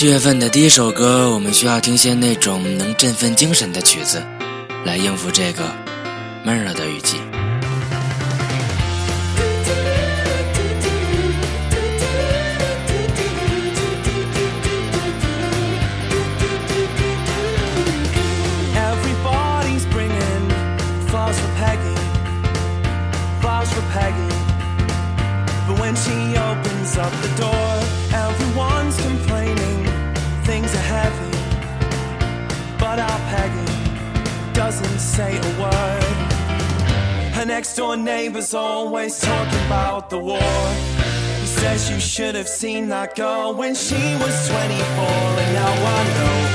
七月份的第一首歌，我们需要听些那种能振奋精神的曲子，来应付这个闷热的雨季。 say a word. Her next door neighbor's always talking about the war. He says you should have seen that girl when she was 24, and now I know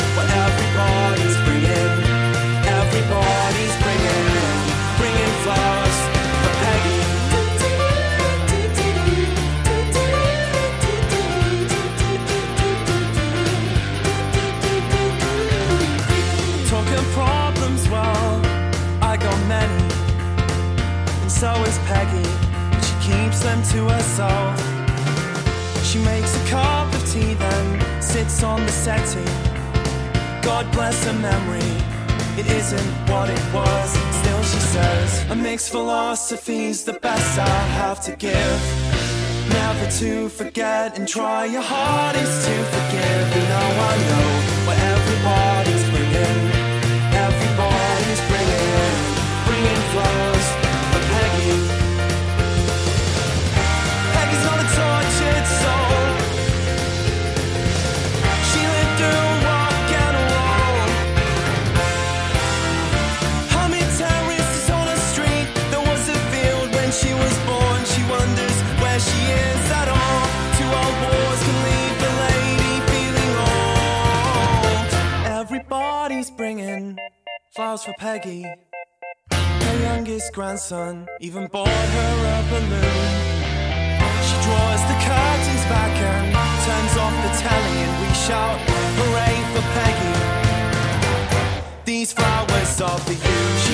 so is Peggy. But she keeps them to herself. She makes a cup of tea, then sits on the settee. God bless her memory. It isn't what it was. Still, she says, a mixed philosophy's the best I have to give. Never to forget and try your hardest to forgive. And now I know what everybody's bringing. Bringing flowers for Peggy. Her youngest grandson even bought her a balloon. She draws the curtains back and turns off the telly, and we shout, Hooray for Peggy! These flowers are for you.